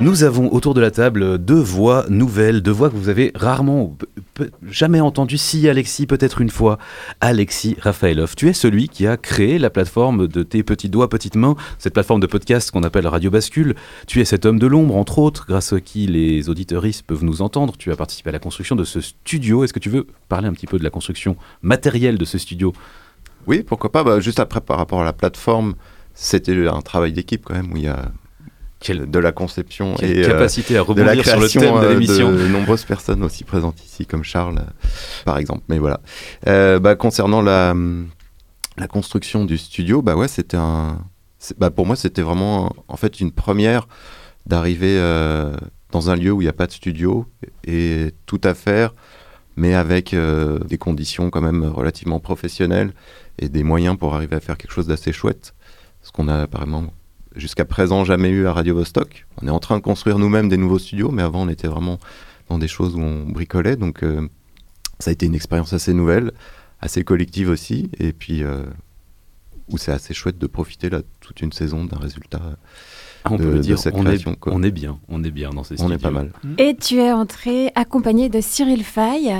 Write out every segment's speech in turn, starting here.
Nous avons autour de la table deux voix nouvelles, deux voix que vous avez rarement, jamais entendues. Si Alexis, peut-être une fois, Alexis Rafaelov. Tu es celui qui a créé la plateforme de tes petits doigts, petites mains, cette plateforme de podcast qu'on appelle Radio Bascule. Tu es cet homme de l'ombre, entre autres, grâce à qui les auditeuristes peuvent nous entendre. Tu as participé à la construction de ce studio. Est-ce que tu veux parler un petit peu de la construction matérielle de ce studio? Oui, pourquoi pas. Bah, juste après, par rapport à la plateforme, c'était un travail d'équipe quand même, où il y a de la conception et euh, capacité à rebondir sur le thème de euh, l'émission. De nombreuses personnes aussi présentes ici, comme Charles, euh, par exemple. Mais voilà. Bah, concernant la, la construction du studio, bah ouais, c'était un. Bah pour moi, c'était vraiment en fait une première d'arriver dans un lieu où il n'y a pas de studio et tout à faire, mais avec des conditions quand même relativement professionnelles et des moyens pour arriver à faire quelque chose d'assez chouette. Ce qu'on a apparemment jusqu'à présent jamais eu à Radio Vostok. On est en train de construire nous-mêmes des nouveaux studios, mais avant on était vraiment dans des choses où on bricolait. Donc euh, ça a été une expérience assez nouvelle, assez collective aussi, et puis euh, où c'est assez chouette de profiter là toute une saison d'un résultat on peut dire, on, est, on est, bien, on est bien dans ces studios. On est pas mal. Et tu es entré accompagné de Cyril Fay.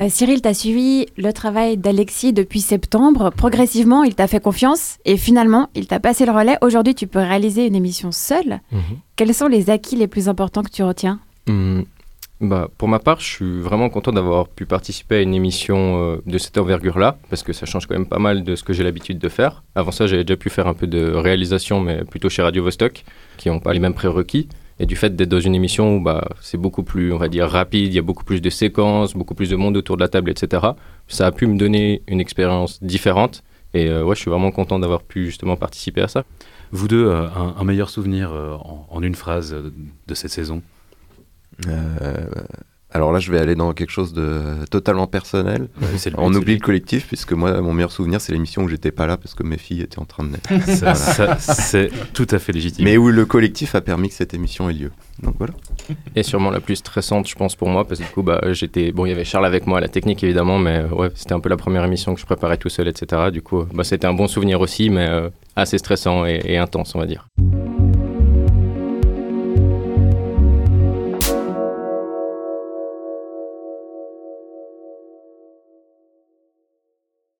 Euh, Cyril, tu as suivi le travail d'Alexis depuis septembre. Progressivement, il t'a fait confiance et finalement, il t'a passé le relais. Aujourd'hui, tu peux réaliser une émission seule. Mhm. Quels sont les acquis les plus importants que tu retiens? Mmh. Bah, pour ma part, je suis vraiment content d'avoir pu participer à une émission euh, de cette envergure-là, parce que ça change quand même pas mal de ce que j'ai l'habitude de faire. Avant ça, j'avais déjà pu faire un peu de réalisation, mais plutôt chez Radio Vostok, qui n'ont pas les mêmes prérequis. Et du fait d'être dans une émission où bah, c'est beaucoup plus, on va dire, rapide, il y a beaucoup plus de séquences, beaucoup plus de monde autour de la table, etc., ça a pu me donner une expérience différente. Et euh, ouais, je suis vraiment content d'avoir pu justement participer à ça. Vous deux, euh, un, meilleur souvenir en, une phrase de cette saison? euh, alors là, je vais aller dans quelque chose de totalement personnel. On oublie le collectif, puisque moi, mon meilleur souvenir, c'est l'émission où j'étais pas là parce que mes filles étaient en train de naître. c'est tout à fait légitime. Mais où le collectif a permis que cette émission ait lieu. Donc voilà. Et sûrement la plus stressante, je pense, pour moi, parce que du coup, bah, j'étais. Bon, il y avait Charles avec moi à la technique, évidemment, mais ouais, c'était un peu la première émission que je préparais tout seul, etc. Du coup, bah, c'était un bon souvenir aussi, mais euh, assez stressant et intense, on va dire.